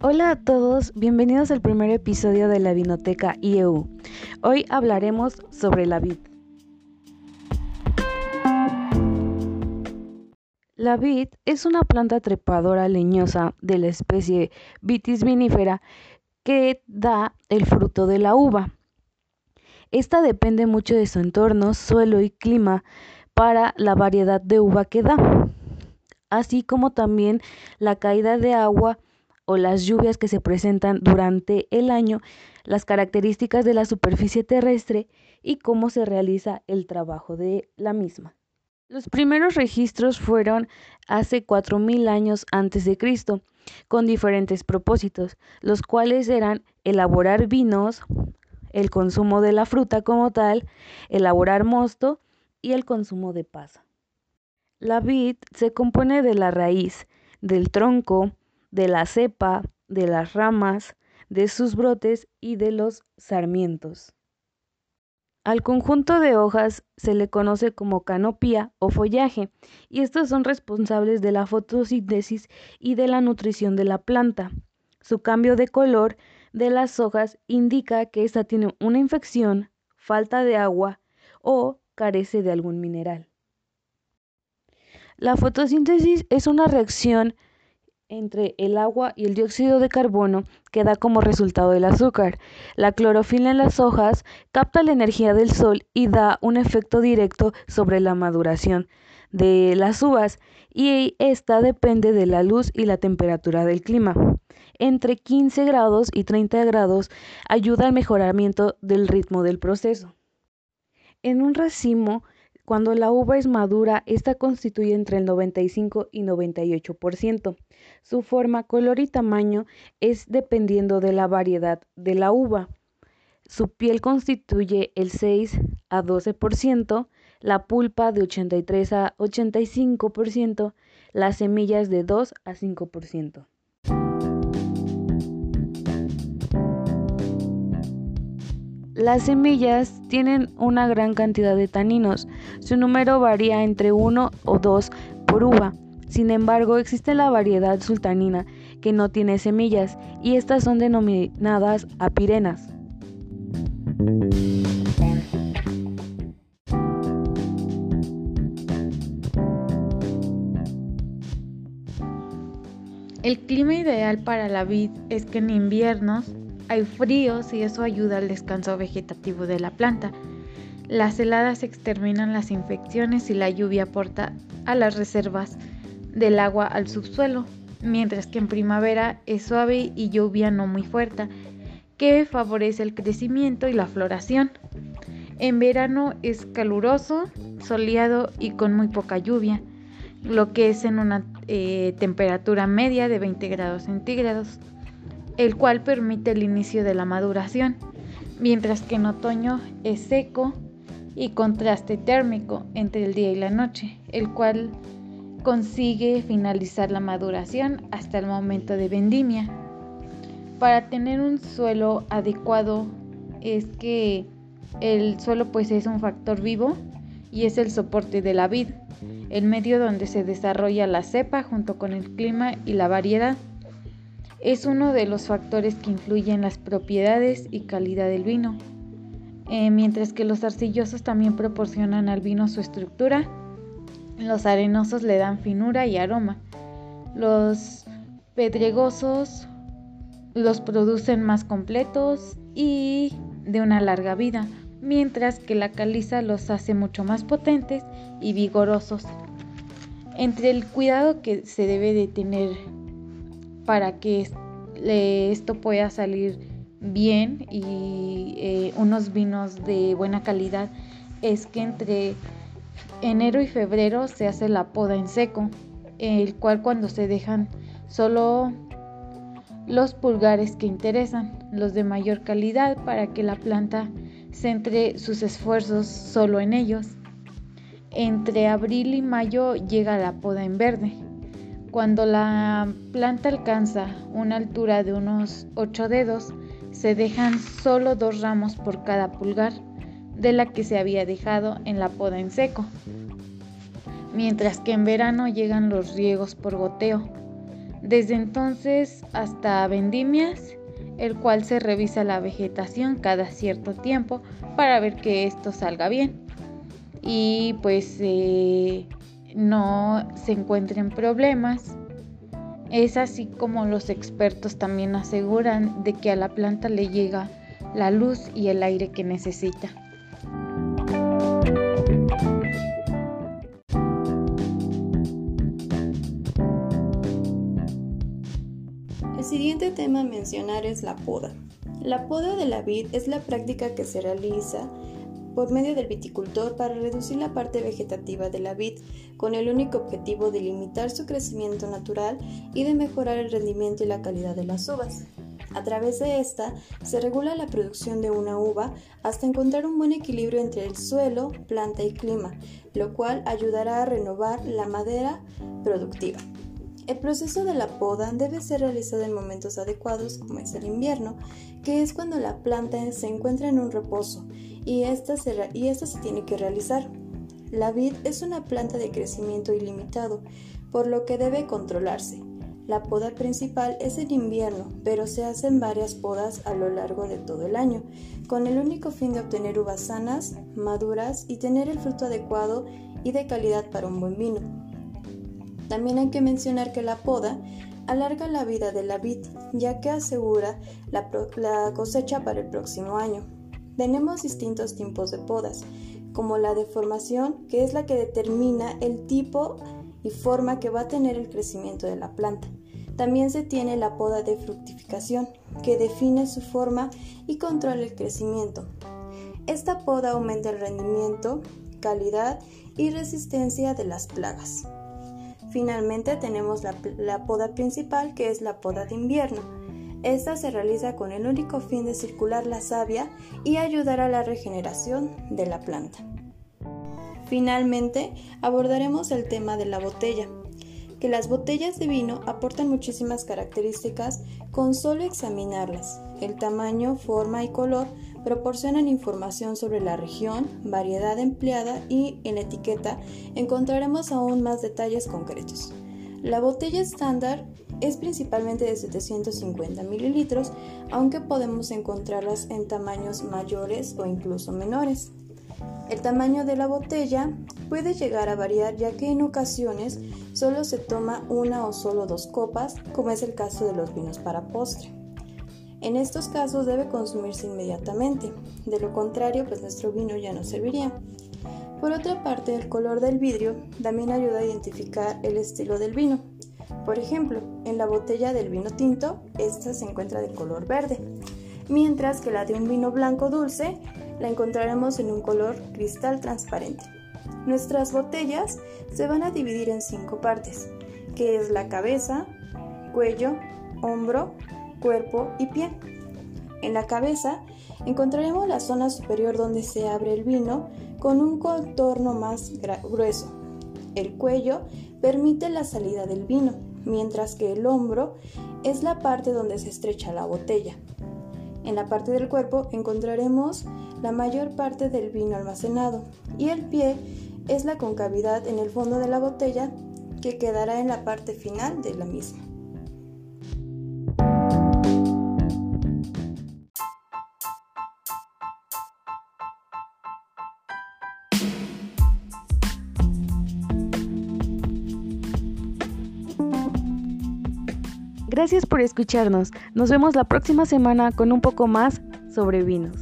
Hola a todos, bienvenidos al primer episodio de la Vinoteca IEU. Hoy hablaremos sobre la vid. La vid es una planta trepadora leñosa de la especie Vitis vinifera que da el fruto de la uva. Esta depende mucho de su entorno, suelo y clima para la variedad de uva que da, así como también la caída de agua o las lluvias que se presentan durante el año, las características de la superficie terrestre y cómo se realiza el trabajo de la misma. Los primeros registros fueron hace 4.000 años antes de Cristo, con diferentes propósitos, los cuales eran elaborar vinos, el consumo de la fruta como tal, elaborar mosto y el consumo de pasa. La vid se compone de la raíz, del tronco, de la cepa, de las ramas, de sus brotes y de los sarmientos. Al conjunto de hojas se le conoce como canopía o follaje, y estos son responsables de la fotosíntesis y de la nutrición de la planta. Su cambio de color de las hojas indica que ésta tiene una infección, falta de agua o carece de algún mineral. La fotosíntesis es una reacción entre el agua y el dióxido de carbono que da como resultado el azúcar. La clorofila en las hojas capta la energía del sol y da un efecto directo sobre la maduración de las uvas y esta depende de la luz y la temperatura del clima. Entre 15 grados y 30 grados ayuda al mejoramiento del ritmo del proceso. En un racimo cuando la uva es madura, esta constituye entre el 95 y 98%. Su forma, color y tamaño es dependiendo de la variedad de la uva. Su piel constituye el 6 a 12%, la pulpa de 83 a 85%, las semillas de 2 a 5%. Las semillas tienen una gran cantidad de taninos. Su número varía entre 1 o 2 por uva. Sin embargo, existe la variedad sultanina que no tiene semillas y estas son denominadas apirenas. El clima ideal para la vid es que en inviernos hay fríos y eso ayuda al descanso vegetativo de la planta. Las heladas exterminan las infecciones y la lluvia aporta a las reservas del agua al subsuelo, mientras que en primavera es suave y lluvia no muy fuerte, que favorece el crecimiento y la floración. En verano es caluroso, soleado y con muy poca lluvia, lo que es en una eh, temperatura media de 20 grados centígrados el cual permite el inicio de la maduración, mientras que en otoño es seco y contraste térmico entre el día y la noche, el cual consigue finalizar la maduración hasta el momento de vendimia. Para tener un suelo adecuado es que el suelo pues es un factor vivo y es el soporte de la vid, el medio donde se desarrolla la cepa junto con el clima y la variedad es uno de los factores que influyen en las propiedades y calidad del vino. Eh, mientras que los arcillosos también proporcionan al vino su estructura, los arenosos le dan finura y aroma. Los pedregosos los producen más completos y de una larga vida, mientras que la caliza los hace mucho más potentes y vigorosos. Entre el cuidado que se debe de tener para que esto pueda salir bien y eh, unos vinos de buena calidad es que entre enero y febrero se hace la poda en seco, el cual cuando se dejan solo los pulgares que interesan, los de mayor calidad para que la planta centre sus esfuerzos solo en ellos. Entre abril y mayo llega la poda en verde, cuando la planta alcanza una altura de unos 8 dedos, se dejan solo dos ramos por cada pulgar de la que se había dejado en la poda en seco, mientras que en verano llegan los riegos por goteo. Desde entonces hasta vendimias, el cual se revisa la vegetación cada cierto tiempo para ver que esto salga bien y pues eh, no se encuentren problemas. Es así como los expertos también aseguran de que a la planta le llega la luz y el aire que necesita. El siguiente tema a mencionar es la poda. La poda de la vid es la práctica que se realiza por medio del viticultor para reducir la parte vegetativa de la vid, con el único objetivo de limitar su crecimiento natural y de mejorar el rendimiento y la calidad de las uvas. A través de esta se regula la producción de una uva hasta encontrar un buen equilibrio entre el suelo, planta y clima, lo cual ayudará a renovar la madera productiva. El proceso de la poda debe ser realizado en momentos adecuados como es el invierno, que es cuando la planta se encuentra en un reposo y esta se, y esta se tiene que realizar. La vid es una planta de crecimiento ilimitado, por lo que debe controlarse. La poda principal es en invierno, pero se hacen varias podas a lo largo de todo el año, con el único fin de obtener uvas sanas, maduras y tener el fruto adecuado y de calidad para un buen vino. También hay que mencionar que la poda alarga la vida de la vid, ya que asegura la, cosecha para el próximo año. Tenemos distintos tipos de podas, como la deformación, que es la que determina el tipo y forma que va a tener el crecimiento de la planta. También se tiene la poda de fructificación, que define su forma y controla el crecimiento. Esta poda aumenta el rendimiento, calidad y resistencia de las plagas. Finalmente tenemos la, poda principal, que es la poda de invierno, esta se realiza con el único fin de circular la savia y ayudar a la regeneración de la planta. Finalmente, abordaremos el tema de la botella, que las botellas de vino aportan muchísimas características con solo examinarlas. El tamaño, forma y color proporcionan información sobre la región, variedad empleada y en la etiqueta encontraremos aún más detalles concretos. La botella estándar es principalmente de 750 mililitros, aunque podemos encontrarlas en tamaños mayores o incluso menores. El tamaño de la botella puede llegar a variar ya que en ocasiones solo se toma una o solo dos copas, como es el caso de los vinos para postre. En estos casos debe consumirse inmediatamente, de lo contrario pues nuestro vino ya no serviría. Por otra parte, el color del vidrio también ayuda a identificar el estilo del vino. Por ejemplo, en la botella del vino tinto, esta se encuentra de color verde, mientras que la de un vino blanco dulce la encontraremos en un color cristal transparente. Nuestras botellas se van a dividir en cinco partes, que es la cabeza, cuello, hombro, cuerpo y pie. En la cabeza encontraremos la zona superior donde se abre el vino con un contorno más grueso. El cuello permite la salida del vino, mientras que el hombro es la parte donde se estrecha la botella. En la parte del cuerpo encontraremos la mayor parte del vino almacenado y el pie es la concavidad en el fondo de la botella que quedará en la parte final de la misma. Gracias por escucharnos. Nos vemos la próxima semana con un poco más sobre vinos.